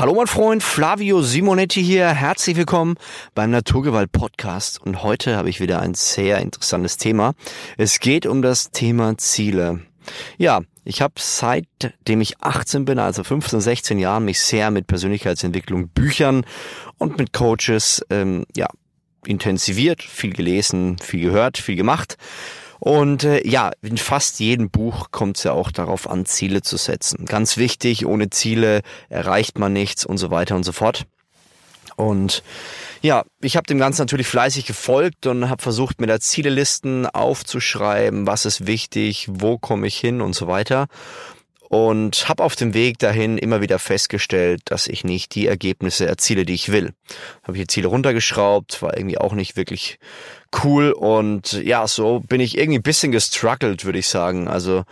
Hallo mein Freund, Flavio Simonetti hier. Herzlich willkommen beim Naturgewalt Podcast. Und heute habe ich wieder ein sehr interessantes Thema. Es geht um das Thema Ziele. Ja, ich habe seitdem ich 18 bin, also 15, 16 Jahren, mich sehr mit Persönlichkeitsentwicklung, Büchern und mit Coaches ähm, ja, intensiviert, viel gelesen, viel gehört, viel gemacht. Und äh, ja, in fast jedem Buch kommt es ja auch darauf an, Ziele zu setzen. Ganz wichtig, ohne Ziele erreicht man nichts und so weiter und so fort. Und ja, ich habe dem Ganzen natürlich fleißig gefolgt und habe versucht, mir da Zielelisten aufzuschreiben, was ist wichtig, wo komme ich hin und so weiter und habe auf dem Weg dahin immer wieder festgestellt, dass ich nicht die Ergebnisse erziele, die ich will. Habe die Ziele runtergeschraubt, war irgendwie auch nicht wirklich cool und ja, so bin ich irgendwie ein bisschen gestruggelt, würde ich sagen. Also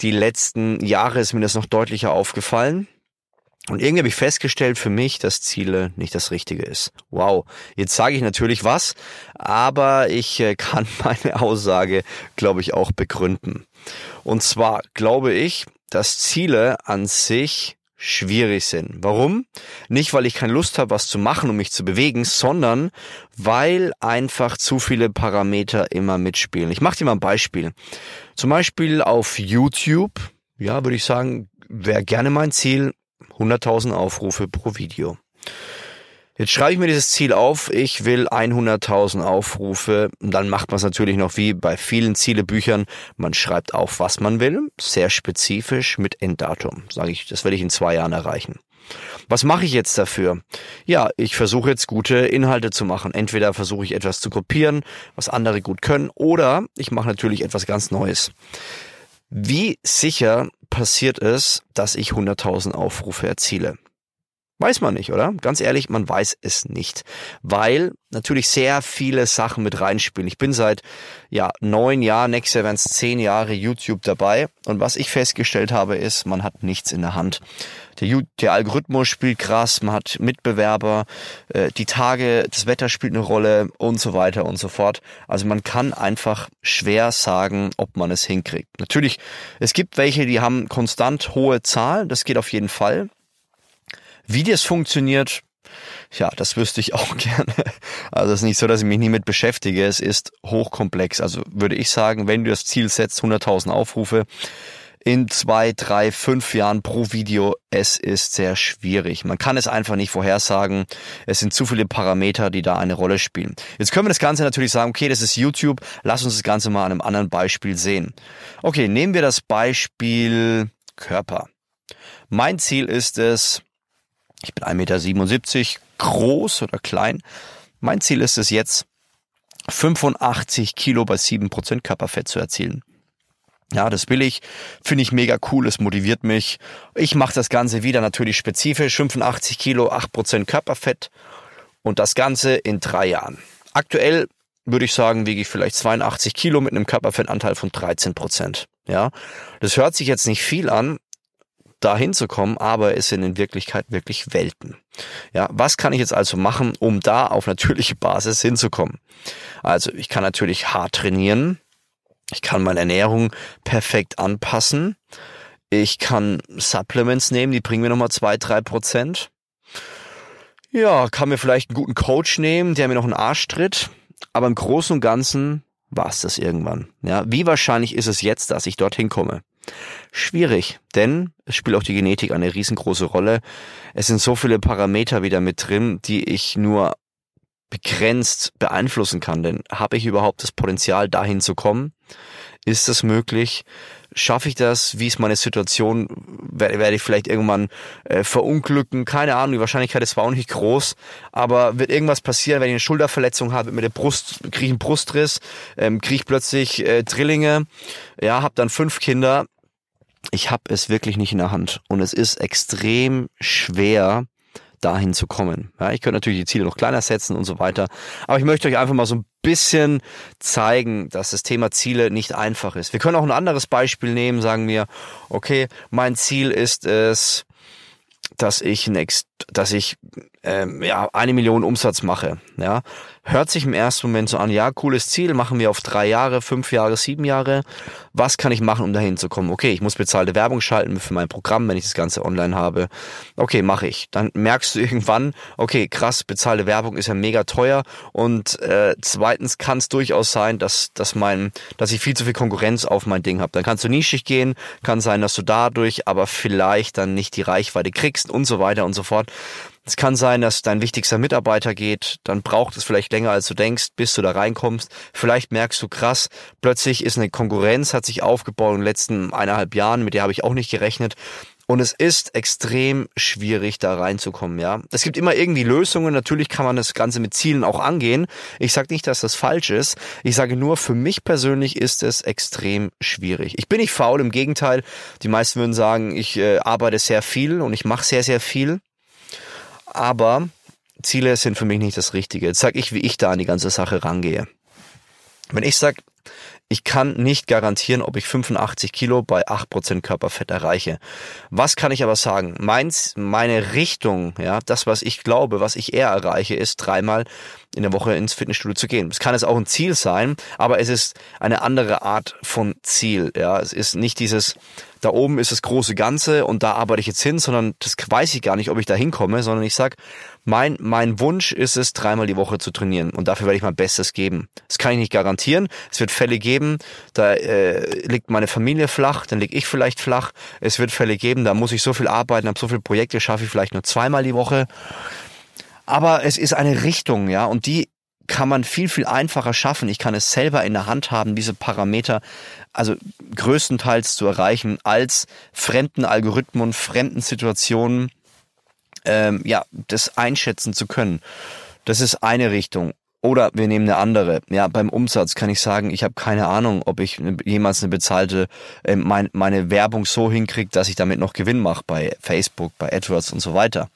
die letzten Jahre ist mir das noch deutlicher aufgefallen. Und irgendwie habe ich festgestellt für mich, dass Ziele nicht das Richtige ist. Wow, jetzt sage ich natürlich was, aber ich äh, kann meine Aussage, glaube ich, auch begründen. Und zwar glaube ich, dass Ziele an sich schwierig sind. Warum? Nicht, weil ich keine Lust habe, was zu machen, um mich zu bewegen, sondern weil einfach zu viele Parameter immer mitspielen. Ich mache dir mal ein Beispiel. Zum Beispiel auf YouTube, ja, würde ich sagen, wäre gerne mein Ziel 100.000 Aufrufe pro Video. Jetzt schreibe ich mir dieses Ziel auf, ich will 100.000 Aufrufe. Und dann macht man es natürlich noch wie bei vielen Zielebüchern. Man schreibt auf, was man will, sehr spezifisch mit Enddatum. Sage ich, das werde ich in zwei Jahren erreichen. Was mache ich jetzt dafür? Ja, ich versuche jetzt gute Inhalte zu machen. Entweder versuche ich etwas zu kopieren, was andere gut können, oder ich mache natürlich etwas ganz Neues. Wie sicher passiert es, dass ich 100.000 Aufrufe erziele? Weiß man nicht, oder? Ganz ehrlich, man weiß es nicht, weil natürlich sehr viele Sachen mit reinspielen. Ich bin seit ja neun Jahren, nächstes Jahr werden es zehn Jahre YouTube dabei und was ich festgestellt habe, ist, man hat nichts in der Hand. Der, der Algorithmus spielt krass, man hat Mitbewerber, äh, die Tage, das Wetter spielt eine Rolle und so weiter und so fort. Also man kann einfach schwer sagen, ob man es hinkriegt. Natürlich, es gibt welche, die haben konstant hohe Zahlen, das geht auf jeden Fall. Wie das funktioniert, ja, das wüsste ich auch gerne. Also es ist nicht so, dass ich mich nie mit beschäftige. Es ist hochkomplex. Also würde ich sagen, wenn du das Ziel setzt, 100.000 Aufrufe in zwei, drei, fünf Jahren pro Video, es ist sehr schwierig. Man kann es einfach nicht vorhersagen. Es sind zu viele Parameter, die da eine Rolle spielen. Jetzt können wir das Ganze natürlich sagen, okay, das ist YouTube. Lass uns das Ganze mal an einem anderen Beispiel sehen. Okay, nehmen wir das Beispiel Körper. Mein Ziel ist es, ich bin 1,77 Meter groß oder klein. Mein Ziel ist es jetzt, 85 Kilo bei 7% Körperfett zu erzielen. Ja, das will ich. Finde ich mega cool. Es motiviert mich. Ich mache das Ganze wieder natürlich spezifisch. 85 Kilo, 8% Körperfett. Und das Ganze in drei Jahren. Aktuell würde ich sagen, wiege ich vielleicht 82 Kilo mit einem Körperfettanteil von 13 Prozent. Ja, das hört sich jetzt nicht viel an, da hinzukommen, aber es sind in Wirklichkeit wirklich Welten. Ja, was kann ich jetzt also machen, um da auf natürliche Basis hinzukommen? Also ich kann natürlich hart trainieren, ich kann meine Ernährung perfekt anpassen, ich kann Supplements nehmen, die bringen mir nochmal zwei, drei Prozent. Ja, kann mir vielleicht einen guten Coach nehmen, der mir noch einen Arsch tritt, aber im Großen und Ganzen war es das irgendwann. Ja, wie wahrscheinlich ist es jetzt, dass ich dorthin komme? Schwierig, denn es spielt auch die Genetik eine riesengroße Rolle. Es sind so viele Parameter wieder mit drin, die ich nur begrenzt beeinflussen kann. Denn habe ich überhaupt das Potenzial, dahin zu kommen? Ist das möglich? Schaffe ich das? Wie ist meine Situation? Werde, ich vielleicht irgendwann äh, verunglücken? Keine Ahnung, die Wahrscheinlichkeit ist zwar auch nicht groß, aber wird irgendwas passieren, wenn ich eine Schulterverletzung habe mit der Brust, kriege ich einen Brustriss, ähm, kriege ich plötzlich äh, Drillinge, ja, habe dann fünf Kinder. Ich habe es wirklich nicht in der Hand und es ist extrem schwer, dahin zu kommen. Ja, ich könnte natürlich die Ziele noch kleiner setzen und so weiter. Aber ich möchte euch einfach mal so ein bisschen zeigen, dass das Thema Ziele nicht einfach ist. Wir können auch ein anderes Beispiel nehmen, sagen wir, okay, mein Ziel ist es, dass ich ein dass ich ähm, ja eine Million Umsatz mache. Ja, hört sich im ersten Moment so an, ja, cooles Ziel, machen wir auf drei Jahre, fünf Jahre, sieben Jahre. Was kann ich machen, um dahin zu kommen? Okay, ich muss bezahlte Werbung schalten für mein Programm, wenn ich das Ganze online habe. Okay, mache ich. Dann merkst du irgendwann, okay, krass, bezahlte Werbung ist ja mega teuer. Und äh, zweitens kann es durchaus sein, dass, dass mein, dass ich viel zu viel Konkurrenz auf mein Ding habe. Dann kannst du nischig gehen, kann sein, dass du dadurch aber vielleicht dann nicht die Reichweite kriegst und so weiter und so fort. Es kann sein, dass dein wichtigster Mitarbeiter geht, dann braucht es vielleicht länger, als du denkst, bis du da reinkommst. Vielleicht merkst du krass, plötzlich ist eine Konkurrenz, hat sich aufgebaut in den letzten eineinhalb Jahren, mit der habe ich auch nicht gerechnet. Und es ist extrem schwierig, da reinzukommen, ja. Es gibt immer irgendwie Lösungen. Natürlich kann man das Ganze mit Zielen auch angehen. Ich sage nicht, dass das falsch ist. Ich sage nur, für mich persönlich ist es extrem schwierig. Ich bin nicht faul, im Gegenteil. Die meisten würden sagen, ich äh, arbeite sehr viel und ich mache sehr, sehr viel aber Ziele sind für mich nicht das Richtige. Jetzt sage ich, wie ich da an die ganze Sache rangehe. Wenn ich sage, ich kann nicht garantieren, ob ich 85 Kilo bei 8% Körperfett erreiche. Was kann ich aber sagen? Meins, meine Richtung, ja, das, was ich glaube, was ich eher erreiche, ist dreimal in der Woche ins Fitnessstudio zu gehen. Es kann es auch ein Ziel sein, aber es ist eine andere Art von Ziel, ja. Es ist nicht dieses, da oben ist das große Ganze und da arbeite ich jetzt hin, sondern das weiß ich gar nicht, ob ich da hinkomme, sondern ich sag, mein, mein Wunsch ist es, dreimal die Woche zu trainieren und dafür werde ich mein Bestes geben. Das kann ich nicht garantieren. Es wird Fälle geben, da äh, liegt meine Familie flach, dann lieg ich vielleicht flach. Es wird Fälle geben, da muss ich so viel arbeiten, habe so viele Projekte, schaffe ich vielleicht nur zweimal die Woche. Aber es ist eine Richtung, ja, und die kann man viel, viel einfacher schaffen. Ich kann es selber in der Hand haben, diese Parameter also größtenteils zu erreichen, als fremden Algorithmen, fremden Situationen ähm, ja, das einschätzen zu können. Das ist eine Richtung. Oder wir nehmen eine andere. Ja, beim Umsatz kann ich sagen, ich habe keine Ahnung, ob ich jemals eine bezahlte, äh, mein, meine Werbung so hinkriege, dass ich damit noch Gewinn mache bei Facebook, bei AdWords und so weiter.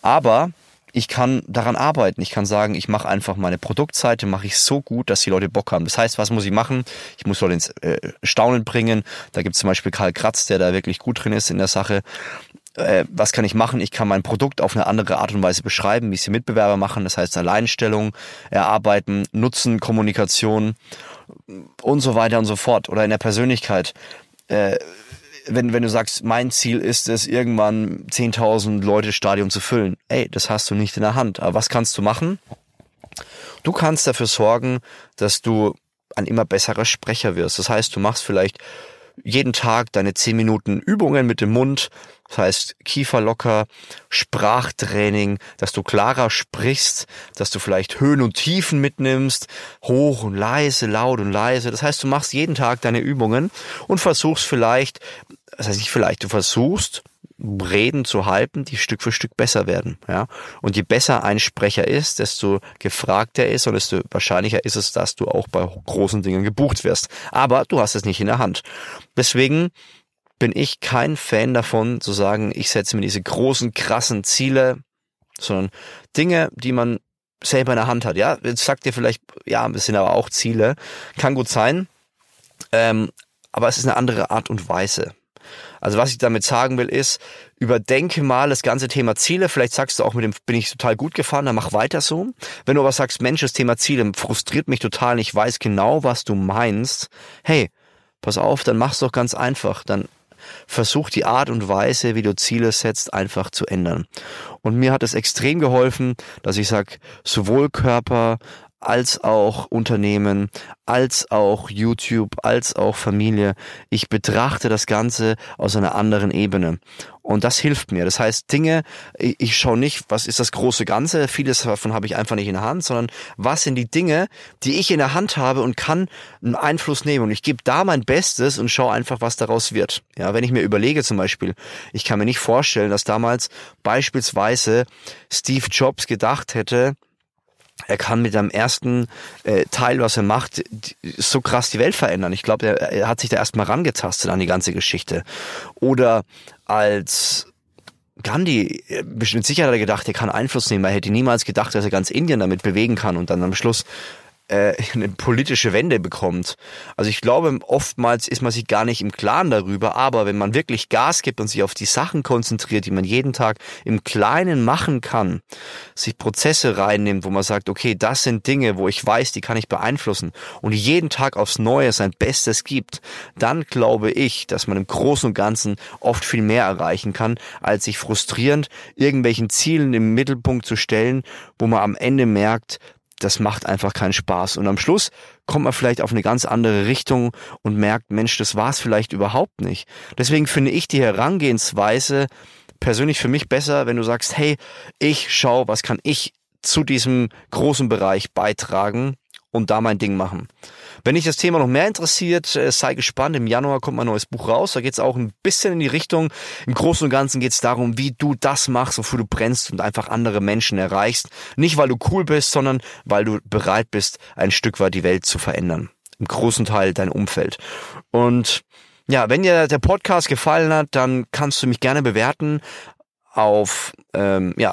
Aber ich kann daran arbeiten. Ich kann sagen, ich mache einfach meine Produktseite, mache ich so gut, dass die Leute Bock haben. Das heißt, was muss ich machen? Ich muss Leute ins äh, Staunen bringen. Da gibt es zum Beispiel Karl Kratz, der da wirklich gut drin ist in der Sache. Äh, was kann ich machen? Ich kann mein Produkt auf eine andere Art und Weise beschreiben, wie es die Mitbewerber machen. Das heißt, Alleinstellung, erarbeiten, Nutzen, Kommunikation und so weiter und so fort. Oder in der Persönlichkeit. Äh, wenn, wenn du sagst, mein Ziel ist es, irgendwann 10.000 Leute Stadion zu füllen. Ey, das hast du nicht in der Hand. Aber was kannst du machen? Du kannst dafür sorgen, dass du ein immer besserer Sprecher wirst. Das heißt, du machst vielleicht jeden Tag deine 10 Minuten Übungen mit dem Mund, das heißt, Kiefer locker, Sprachtraining, dass du klarer sprichst, dass du vielleicht Höhen und Tiefen mitnimmst, hoch und leise, laut und leise. Das heißt, du machst jeden Tag deine Übungen und versuchst vielleicht, das heißt nicht vielleicht, du versuchst, Reden zu halten, die Stück für Stück besser werden. Ja? Und je besser ein Sprecher ist, desto gefragter ist und desto wahrscheinlicher ist es, dass du auch bei großen Dingen gebucht wirst. Aber du hast es nicht in der Hand. Deswegen bin ich kein Fan davon zu sagen, ich setze mir diese großen, krassen Ziele, sondern Dinge, die man selber in der Hand hat. Ja, jetzt sagt ihr vielleicht, ja, das sind aber auch Ziele. Kann gut sein. Ähm, aber es ist eine andere Art und Weise. Also was ich damit sagen will ist, überdenke mal das ganze Thema Ziele. Vielleicht sagst du auch mit dem, bin ich total gut gefahren, dann mach weiter so. Wenn du aber sagst, Mensch, das Thema Ziele frustriert mich total, ich weiß genau, was du meinst. Hey, pass auf, dann mach's doch ganz einfach. Dann versuch die Art und Weise, wie du Ziele setzt, einfach zu ändern. Und mir hat es extrem geholfen, dass ich sag, sowohl Körper als auch Unternehmen, als auch YouTube, als auch Familie. Ich betrachte das Ganze aus einer anderen Ebene. Und das hilft mir. Das heißt, Dinge, ich schaue nicht, was ist das große Ganze, vieles davon habe ich einfach nicht in der Hand, sondern was sind die Dinge, die ich in der Hand habe und kann einen Einfluss nehmen. Und ich gebe da mein Bestes und schaue einfach, was daraus wird. Ja, wenn ich mir überlege zum Beispiel, ich kann mir nicht vorstellen, dass damals beispielsweise Steve Jobs gedacht hätte, er kann mit seinem ersten äh, Teil, was er macht, so krass die Welt verändern. Ich glaube, er, er hat sich da erstmal rangetastet an die ganze Geschichte. Oder als Gandhi, äh, bestimmt sicher hat er gedacht, er kann Einfluss nehmen. Er hätte niemals gedacht, dass er ganz Indien damit bewegen kann und dann am Schluss äh, eine politische Wende bekommt. Also ich glaube, oftmals ist man sich gar nicht im Klaren darüber, aber wenn man wirklich Gas gibt und sich auf die Sachen konzentriert, die man jeden Tag im Kleinen machen kann, sich Prozesse reinnimmt, wo man sagt, okay, das sind Dinge, wo ich weiß, die kann ich beeinflussen und jeden Tag aufs Neue sein Bestes gibt, dann glaube ich, dass man im Großen und Ganzen oft viel mehr erreichen kann, als sich frustrierend irgendwelchen Zielen im Mittelpunkt zu stellen, wo man am Ende merkt, das macht einfach keinen Spaß. Und am Schluss kommt man vielleicht auf eine ganz andere Richtung und merkt, Mensch, das war es vielleicht überhaupt nicht. Deswegen finde ich die Herangehensweise persönlich für mich besser, wenn du sagst, hey, ich schau, was kann ich zu diesem großen Bereich beitragen und da mein Ding machen. Wenn dich das Thema noch mehr interessiert, äh, sei gespannt. Im Januar kommt mein neues Buch raus. Da geht es auch ein bisschen in die Richtung. Im Großen und Ganzen geht es darum, wie du das machst, wofür du brennst und einfach andere Menschen erreichst. Nicht, weil du cool bist, sondern weil du bereit bist, ein Stück weit die Welt zu verändern. Im großen Teil dein Umfeld. Und ja, wenn dir der Podcast gefallen hat, dann kannst du mich gerne bewerten auf ähm, ja,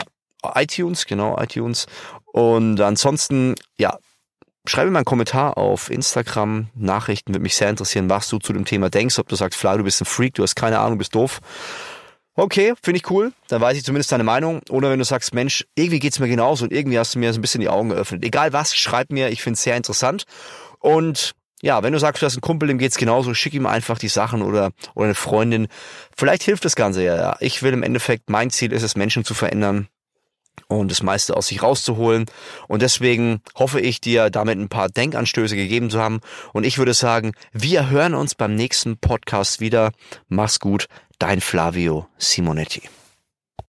iTunes, genau, iTunes. Und ansonsten, ja, schreibe mir einen Kommentar auf Instagram, Nachrichten, würde mich sehr interessieren, was du zu dem Thema denkst, ob du sagst, Fly, du bist ein Freak, du hast keine Ahnung, bist doof. Okay, finde ich cool, dann weiß ich zumindest deine Meinung. Oder wenn du sagst, Mensch, irgendwie geht's mir genauso und irgendwie hast du mir so ein bisschen die Augen geöffnet. Egal was, schreib mir, ich finde es sehr interessant. Und ja, wenn du sagst, du hast einen Kumpel, dem geht's genauso, schick ihm einfach die Sachen oder, oder eine Freundin. Vielleicht hilft das Ganze ja, ja. Ich will im Endeffekt, mein Ziel ist es, Menschen zu verändern und das meiste aus sich rauszuholen. Und deswegen hoffe ich dir damit ein paar Denkanstöße gegeben zu haben. Und ich würde sagen, wir hören uns beim nächsten Podcast wieder. Mach's gut, dein Flavio Simonetti.